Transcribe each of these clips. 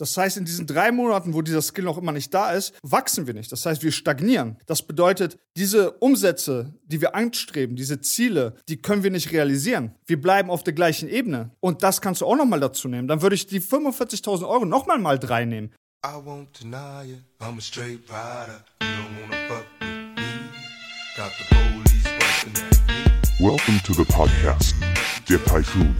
Das heißt, in diesen drei Monaten, wo dieser Skill noch immer nicht da ist, wachsen wir nicht. Das heißt, wir stagnieren. Das bedeutet, diese Umsätze, die wir anstreben, diese Ziele, die können wir nicht realisieren. Wir bleiben auf der gleichen Ebene. Und das kannst du auch nochmal dazu nehmen. Dann würde ich die 45.000 Euro nochmal mal drei nehmen. I won't deny it. I'm a straight rider. You don't wanna fuck with me. Got the police busting at me. Welcome to the podcast, Der Typhoon.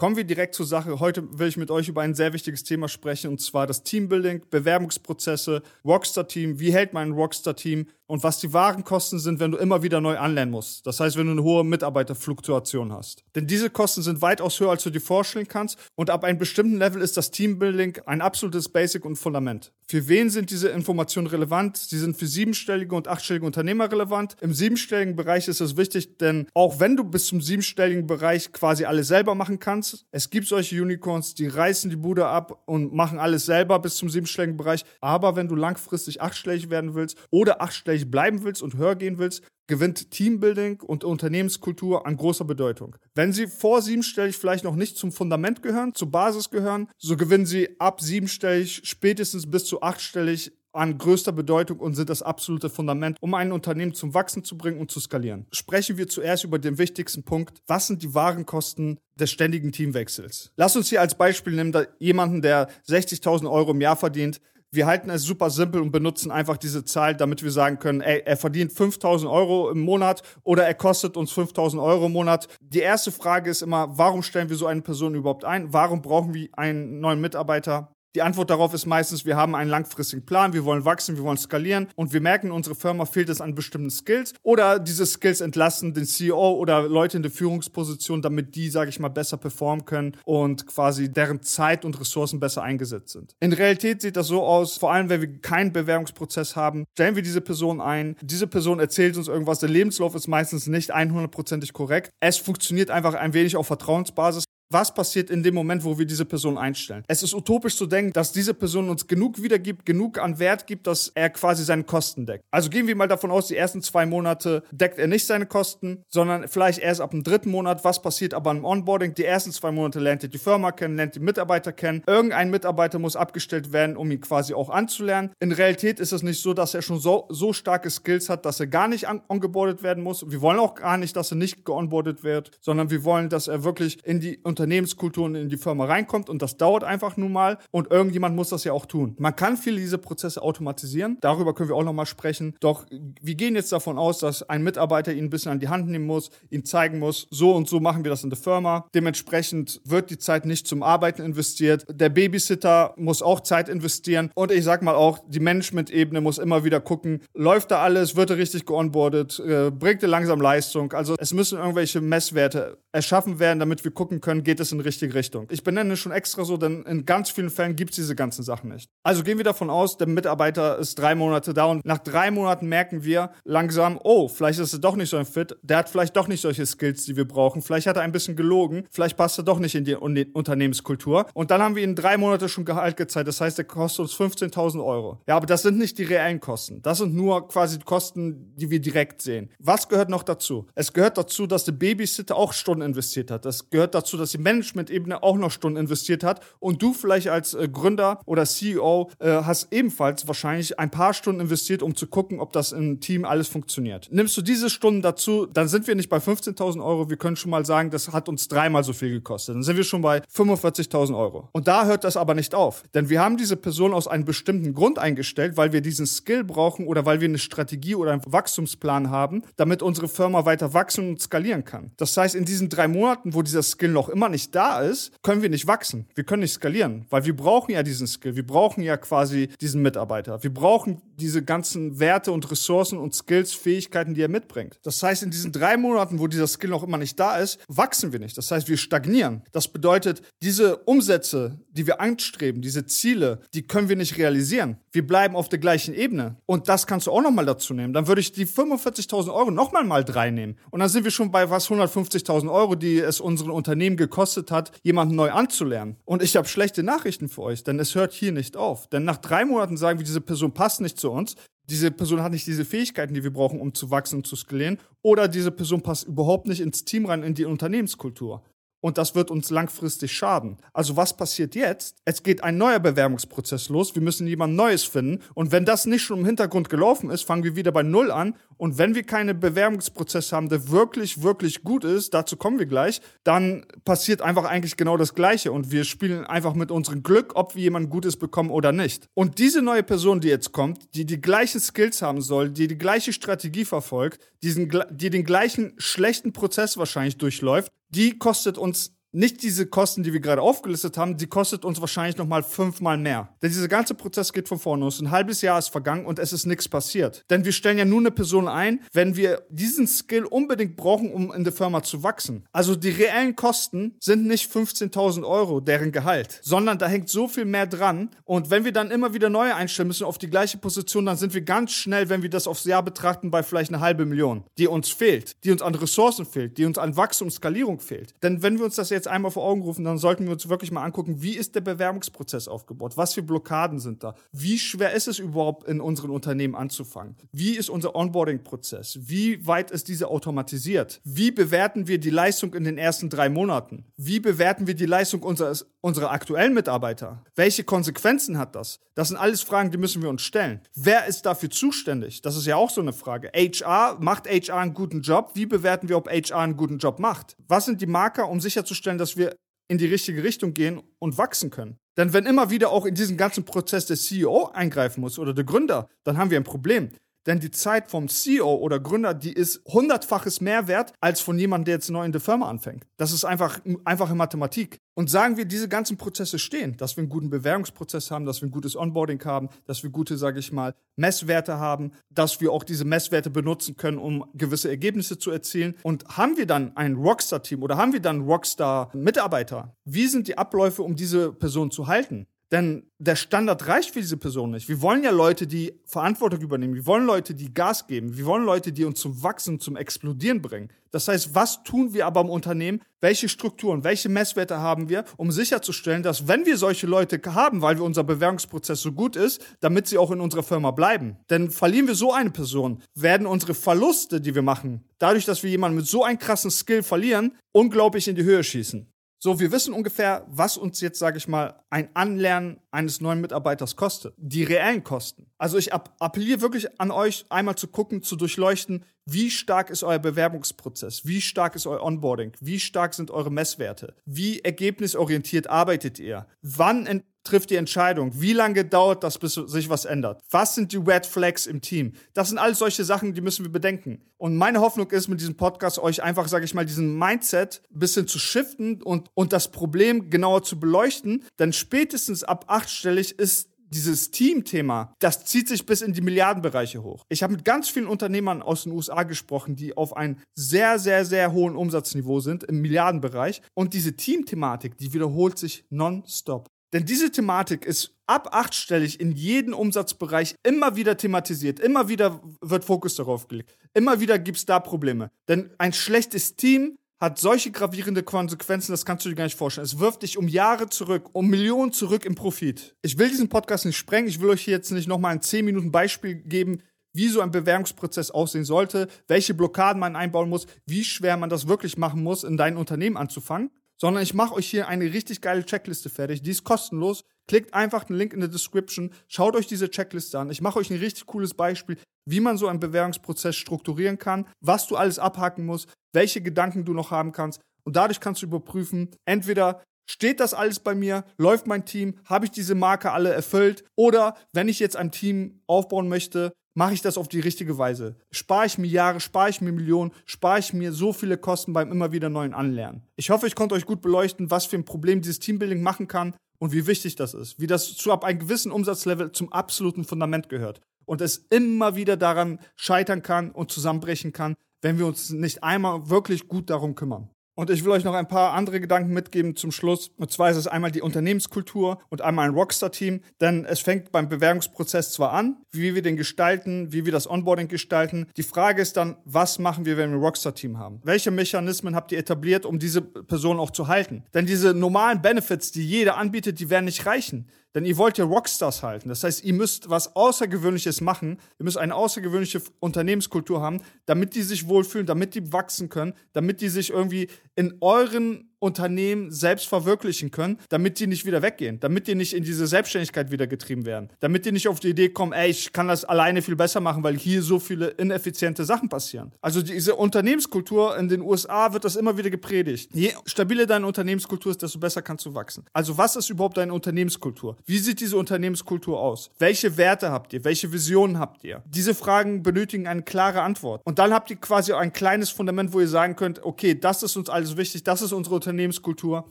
Kommen wir direkt zur Sache. Heute will ich mit euch über ein sehr wichtiges Thema sprechen, und zwar das Teambuilding, Bewerbungsprozesse, Rockstar-Team. Wie hält man ein Rockstar-Team? Und was die wahren Kosten sind, wenn du immer wieder neu anlernen musst. Das heißt, wenn du eine hohe Mitarbeiterfluktuation hast. Denn diese Kosten sind weitaus höher, als du dir vorstellen kannst. Und ab einem bestimmten Level ist das Teambuilding ein absolutes Basic und Fundament. Für wen sind diese Informationen relevant? Sie sind für siebenstellige und achtstellige Unternehmer relevant. Im siebenstelligen Bereich ist es wichtig, denn auch wenn du bis zum siebenstelligen Bereich quasi alles selber machen kannst, es gibt solche Unicorns, die reißen die Bude ab und machen alles selber bis zum siebenstelligen Bereich. Aber wenn du langfristig achtstellig werden willst oder achtstellig erfolgreich bleiben willst und höher gehen willst, gewinnt Teambuilding und Unternehmenskultur an großer Bedeutung. Wenn sie vor siebenstellig vielleicht noch nicht zum Fundament gehören, zur Basis gehören, so gewinnen sie ab siebenstellig spätestens bis zu achtstellig an größter Bedeutung und sind das absolute Fundament, um ein Unternehmen zum Wachsen zu bringen und zu skalieren. Sprechen wir zuerst über den wichtigsten Punkt. Was sind die wahren Kosten des ständigen Teamwechsels? Lass uns hier als Beispiel nehmen, jemanden, der 60.000 Euro im Jahr verdient, wir halten es super simpel und benutzen einfach diese Zahl, damit wir sagen können, ey, er verdient 5000 Euro im Monat oder er kostet uns 5000 Euro im Monat. Die erste Frage ist immer, warum stellen wir so eine Person überhaupt ein? Warum brauchen wir einen neuen Mitarbeiter? Die Antwort darauf ist meistens, wir haben einen langfristigen Plan, wir wollen wachsen, wir wollen skalieren und wir merken, unsere Firma fehlt es an bestimmten Skills oder diese Skills entlassen den CEO oder Leute in der Führungsposition, damit die, sage ich mal, besser performen können und quasi deren Zeit und Ressourcen besser eingesetzt sind. In Realität sieht das so aus, vor allem wenn wir keinen Bewerbungsprozess haben, stellen wir diese Person ein, diese Person erzählt uns irgendwas, der Lebenslauf ist meistens nicht 100%ig korrekt. Es funktioniert einfach ein wenig auf Vertrauensbasis was passiert in dem Moment, wo wir diese Person einstellen. Es ist utopisch zu denken, dass diese Person uns genug wiedergibt, genug an Wert gibt, dass er quasi seine Kosten deckt. Also gehen wir mal davon aus, die ersten zwei Monate deckt er nicht seine Kosten, sondern vielleicht erst ab dem dritten Monat. Was passiert aber im Onboarding? Die ersten zwei Monate lernt er die Firma kennen, lernt die Mitarbeiter kennen. Irgendein Mitarbeiter muss abgestellt werden, um ihn quasi auch anzulernen. In Realität ist es nicht so, dass er schon so, so starke Skills hat, dass er gar nicht ongeboardet werden muss. Wir wollen auch gar nicht, dass er nicht geonboardet wird, sondern wir wollen, dass er wirklich in die Unternehmenskultur in die Firma reinkommt und das dauert einfach nun mal und irgendjemand muss das ja auch tun. Man kann viele dieser Prozesse automatisieren, darüber können wir auch nochmal sprechen, doch wir gehen jetzt davon aus, dass ein Mitarbeiter ihn ein bisschen an die Hand nehmen muss, ihn zeigen muss, so und so machen wir das in der Firma. Dementsprechend wird die Zeit nicht zum Arbeiten investiert. Der Babysitter muss auch Zeit investieren und ich sag mal auch, die Management-Ebene muss immer wieder gucken, läuft da alles, wird er richtig geonboardet, äh, bringt er langsam Leistung. Also es müssen irgendwelche Messwerte erschaffen werden, damit wir gucken können, geht es in die richtige Richtung. Ich benenne es schon extra so, denn in ganz vielen Fällen gibt es diese ganzen Sachen nicht. Also gehen wir davon aus, der Mitarbeiter ist drei Monate da und nach drei Monaten merken wir langsam, oh, vielleicht ist er doch nicht so ein Fit, der hat vielleicht doch nicht solche Skills, die wir brauchen, vielleicht hat er ein bisschen gelogen, vielleicht passt er doch nicht in die Unternehmenskultur. Und dann haben wir ihm drei Monate schon Gehalt gezeigt, das heißt, der kostet uns 15.000 Euro. Ja, aber das sind nicht die reellen Kosten. Das sind nur quasi die Kosten, die wir direkt sehen. Was gehört noch dazu? Es gehört dazu, dass der Babysitter auch Stunden investiert hat. Das gehört dazu, dass die Management-Ebene auch noch Stunden investiert hat. Und du vielleicht als äh, Gründer oder CEO äh, hast ebenfalls wahrscheinlich ein paar Stunden investiert, um zu gucken, ob das im Team alles funktioniert. Nimmst du diese Stunden dazu, dann sind wir nicht bei 15.000 Euro. Wir können schon mal sagen, das hat uns dreimal so viel gekostet. Dann sind wir schon bei 45.000 Euro. Und da hört das aber nicht auf. Denn wir haben diese Person aus einem bestimmten Grund eingestellt, weil wir diesen Skill brauchen oder weil wir eine Strategie oder einen Wachstumsplan haben, damit unsere Firma weiter wachsen und skalieren kann. Das heißt, in diesen drei Monaten, wo dieser Skill noch immer nicht da ist, können wir nicht wachsen. Wir können nicht skalieren, weil wir brauchen ja diesen Skill. Wir brauchen ja quasi diesen Mitarbeiter. Wir brauchen diese ganzen Werte und Ressourcen und Skills, Fähigkeiten, die er mitbringt. Das heißt, in diesen drei Monaten, wo dieser Skill noch immer nicht da ist, wachsen wir nicht. Das heißt, wir stagnieren. Das bedeutet, diese Umsätze, die wir anstreben, diese Ziele, die können wir nicht realisieren. Wir bleiben auf der gleichen Ebene. Und das kannst du auch nochmal dazu nehmen. Dann würde ich die 45.000 Euro nochmal mal drei nehmen. Und dann sind wir schon bei was 150.000 Euro die es unseren Unternehmen gekostet hat, jemanden neu anzulernen. Und ich habe schlechte Nachrichten für euch, denn es hört hier nicht auf. Denn nach drei Monaten sagen wir, diese Person passt nicht zu uns. Diese Person hat nicht diese Fähigkeiten, die wir brauchen, um zu wachsen und zu skalieren. Oder diese Person passt überhaupt nicht ins Team rein, in die Unternehmenskultur. Und das wird uns langfristig schaden. Also was passiert jetzt? Es geht ein neuer Bewerbungsprozess los. Wir müssen jemand Neues finden. Und wenn das nicht schon im Hintergrund gelaufen ist, fangen wir wieder bei Null an. Und wenn wir keinen Bewerbungsprozess haben, der wirklich, wirklich gut ist, dazu kommen wir gleich, dann passiert einfach eigentlich genau das Gleiche. Und wir spielen einfach mit unserem Glück, ob wir jemand Gutes bekommen oder nicht. Und diese neue Person, die jetzt kommt, die die gleichen Skills haben soll, die die gleiche Strategie verfolgt, diesen, die den gleichen schlechten Prozess wahrscheinlich durchläuft, die kostet uns nicht diese Kosten, die wir gerade aufgelistet haben, die kostet uns wahrscheinlich nochmal fünfmal mehr. Denn dieser ganze Prozess geht von vorne los. Ein halbes Jahr ist vergangen und es ist nichts passiert. Denn wir stellen ja nur eine Person ein, wenn wir diesen Skill unbedingt brauchen, um in der Firma zu wachsen. Also die reellen Kosten sind nicht 15.000 Euro, deren Gehalt, sondern da hängt so viel mehr dran. Und wenn wir dann immer wieder neue einstellen müssen auf die gleiche Position, dann sind wir ganz schnell, wenn wir das aufs Jahr betrachten, bei vielleicht eine halbe Million, die uns fehlt, die uns an Ressourcen fehlt, die uns an Wachstum, Skalierung fehlt. Denn wenn wir uns das jetzt jetzt einmal vor Augen rufen, dann sollten wir uns wirklich mal angucken, wie ist der Bewerbungsprozess aufgebaut? Was für Blockaden sind da? Wie schwer ist es überhaupt in unseren Unternehmen anzufangen? Wie ist unser Onboarding-Prozess? Wie weit ist diese automatisiert? Wie bewerten wir die Leistung in den ersten drei Monaten? Wie bewerten wir die Leistung unseres, unserer aktuellen Mitarbeiter? Welche Konsequenzen hat das? Das sind alles Fragen, die müssen wir uns stellen. Wer ist dafür zuständig? Das ist ja auch so eine Frage. HR, macht HR einen guten Job? Wie bewerten wir, ob HR einen guten Job macht? Was sind die Marker, um sicherzustellen, sicherstellen, dass wir in die richtige Richtung gehen und wachsen können. Denn wenn immer wieder auch in diesen ganzen Prozess der CEO eingreifen muss oder der Gründer, dann haben wir ein Problem. Denn die Zeit vom CEO oder Gründer, die ist hundertfaches mehr wert als von jemandem, der jetzt neu in der Firma anfängt. Das ist einfach einfache Mathematik. Und sagen wir, diese ganzen Prozesse stehen, dass wir einen guten Bewerbungsprozess haben, dass wir ein gutes Onboarding haben, dass wir gute, sage ich mal, Messwerte haben, dass wir auch diese Messwerte benutzen können, um gewisse Ergebnisse zu erzielen. Und haben wir dann ein Rockstar-Team oder haben wir dann Rockstar-Mitarbeiter? Wie sind die Abläufe, um diese Person zu halten? Denn der Standard reicht für diese Person nicht. Wir wollen ja Leute, die Verantwortung übernehmen. Wir wollen Leute, die Gas geben. Wir wollen Leute, die uns zum Wachsen, zum Explodieren bringen. Das heißt, was tun wir aber im Unternehmen? Welche Strukturen, welche Messwerte haben wir, um sicherzustellen, dass wenn wir solche Leute haben, weil unser Bewerbungsprozess so gut ist, damit sie auch in unserer Firma bleiben. Denn verlieren wir so eine Person, werden unsere Verluste, die wir machen, dadurch, dass wir jemanden mit so einem krassen Skill verlieren, unglaublich in die Höhe schießen. So, wir wissen ungefähr, was uns jetzt, sage ich mal, ein Anlernen eines neuen Mitarbeiters kostet. Die reellen Kosten. Also ich appelliere wirklich an euch, einmal zu gucken, zu durchleuchten, wie stark ist euer Bewerbungsprozess? Wie stark ist euer Onboarding? Wie stark sind eure Messwerte? Wie ergebnisorientiert arbeitet ihr? Wann trifft die Entscheidung? Wie lange dauert das, bis sich was ändert? Was sind die Red Flags im Team? Das sind alles solche Sachen, die müssen wir bedenken. Und meine Hoffnung ist mit diesem Podcast euch einfach, sage ich mal, diesen Mindset ein bisschen zu shiften und, und das Problem genauer zu beleuchten. Denn spätestens ab achtstellig ist dieses Team-Thema, das zieht sich bis in die Milliardenbereiche hoch. Ich habe mit ganz vielen Unternehmern aus den USA gesprochen, die auf einem sehr, sehr, sehr hohen Umsatzniveau sind, im Milliardenbereich. Und diese Team-Thematik, die wiederholt sich nonstop. Denn diese Thematik ist ab achtstellig in jedem Umsatzbereich immer wieder thematisiert. Immer wieder wird Fokus darauf gelegt. Immer wieder gibt es da Probleme. Denn ein schlechtes Team hat solche gravierende Konsequenzen, das kannst du dir gar nicht vorstellen. Es wirft dich um Jahre zurück, um Millionen zurück im Profit. Ich will diesen Podcast nicht sprengen. Ich will euch hier jetzt nicht nochmal ein 10 Minuten Beispiel geben, wie so ein Bewerbungsprozess aussehen sollte, welche Blockaden man einbauen muss, wie schwer man das wirklich machen muss, in dein Unternehmen anzufangen sondern ich mache euch hier eine richtig geile Checkliste fertig. Die ist kostenlos. Klickt einfach den Link in der Description, schaut euch diese Checkliste an. Ich mache euch ein richtig cooles Beispiel, wie man so einen Bewerbungsprozess strukturieren kann, was du alles abhaken musst, welche Gedanken du noch haben kannst. Und dadurch kannst du überprüfen, entweder steht das alles bei mir, läuft mein Team, habe ich diese Marke alle erfüllt oder wenn ich jetzt ein Team aufbauen möchte, mache ich das auf die richtige Weise? Spare ich mir Jahre, spare ich mir Millionen, spare ich mir so viele Kosten beim immer wieder neuen Anlernen? Ich hoffe, ich konnte euch gut beleuchten, was für ein Problem dieses Teambuilding machen kann und wie wichtig das ist, wie das zu ab einem gewissen Umsatzlevel zum absoluten Fundament gehört und es immer wieder daran scheitern kann und zusammenbrechen kann, wenn wir uns nicht einmal wirklich gut darum kümmern. Und ich will euch noch ein paar andere Gedanken mitgeben zum Schluss. Und zwar ist es einmal die Unternehmenskultur und einmal ein Rockstar-Team. Denn es fängt beim Bewerbungsprozess zwar an, wie wir den gestalten, wie wir das Onboarding gestalten. Die Frage ist dann, was machen wir, wenn wir ein Rockstar-Team haben? Welche Mechanismen habt ihr etabliert, um diese Person auch zu halten? Denn diese normalen Benefits, die jeder anbietet, die werden nicht reichen. Denn ihr wollt ja Rockstars halten. Das heißt, ihr müsst was Außergewöhnliches machen. Ihr müsst eine außergewöhnliche Unternehmenskultur haben, damit die sich wohlfühlen, damit die wachsen können, damit die sich irgendwie in euren Unternehmen selbst verwirklichen können, damit die nicht wieder weggehen, damit die nicht in diese Selbstständigkeit wieder getrieben werden, damit die nicht auf die Idee kommen, ey, ich kann das alleine viel besser machen, weil hier so viele ineffiziente Sachen passieren. Also diese Unternehmenskultur in den USA wird das immer wieder gepredigt. Je stabiler deine Unternehmenskultur ist, desto besser kannst du wachsen. Also was ist überhaupt deine Unternehmenskultur? Wie sieht diese Unternehmenskultur aus? Welche Werte habt ihr? Welche Visionen habt ihr? Diese Fragen benötigen eine klare Antwort. Und dann habt ihr quasi ein kleines Fundament, wo ihr sagen könnt, okay, das ist uns alles wichtig, das ist unsere Unternehmenskultur.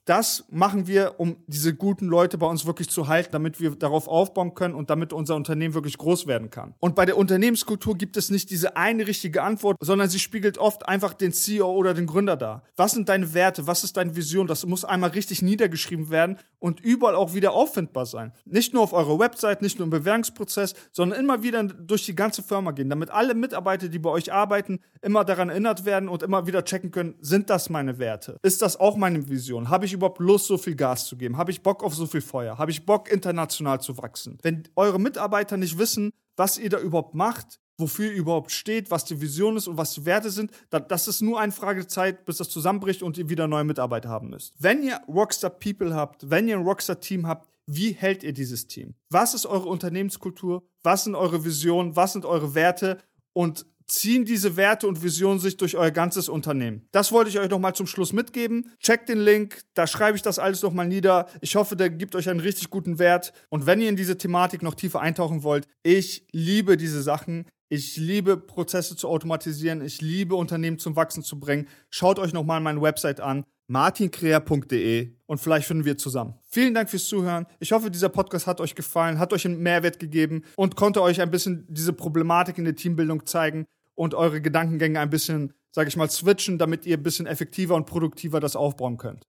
Das machen wir, um diese guten Leute bei uns wirklich zu halten, damit wir darauf aufbauen können und damit unser Unternehmen wirklich groß werden kann. Und bei der Unternehmenskultur gibt es nicht diese eine richtige Antwort, sondern sie spiegelt oft einfach den CEO oder den Gründer dar. Was sind deine Werte? Was ist deine Vision? Das muss einmal richtig niedergeschrieben werden und überall auch wieder auffindbar sein. Nicht nur auf eurer Website, nicht nur im Bewerbungsprozess, sondern immer wieder durch die ganze Firma gehen, damit alle Mitarbeiter, die bei euch arbeiten, immer daran erinnert werden und immer wieder checken können, sind das meine Werte? Ist das auch meine Vision? Habe ich überhaupt Lust, so viel Gas zu geben? Habe ich Bock auf so viel Feuer? Habe ich Bock, international zu wachsen? Wenn eure Mitarbeiter nicht wissen, was ihr da überhaupt macht, wofür ihr überhaupt steht, was die Vision ist und was die Werte sind, das ist nur eine Frage der Zeit, bis das zusammenbricht und ihr wieder neue Mitarbeiter haben müsst. Wenn ihr Rockstar People habt, wenn ihr ein Rockstar Team habt, wie hält ihr dieses Team? Was ist eure Unternehmenskultur? Was sind eure Visionen? Was sind eure Werte? Und ziehen diese Werte und Visionen sich durch euer ganzes Unternehmen. Das wollte ich euch noch mal zum Schluss mitgeben. Checkt den Link, da schreibe ich das alles noch mal nieder. Ich hoffe, der gibt euch einen richtig guten Wert. Und wenn ihr in diese Thematik noch tiefer eintauchen wollt, ich liebe diese Sachen. Ich liebe Prozesse zu automatisieren. Ich liebe Unternehmen zum Wachsen zu bringen. Schaut euch noch mal meine Website an martinkrea.de und vielleicht finden wir zusammen. Vielen Dank fürs Zuhören. Ich hoffe, dieser Podcast hat euch gefallen, hat euch einen Mehrwert gegeben und konnte euch ein bisschen diese Problematik in der Teambildung zeigen und eure Gedankengänge ein bisschen, sage ich mal, switchen, damit ihr ein bisschen effektiver und produktiver das aufbauen könnt.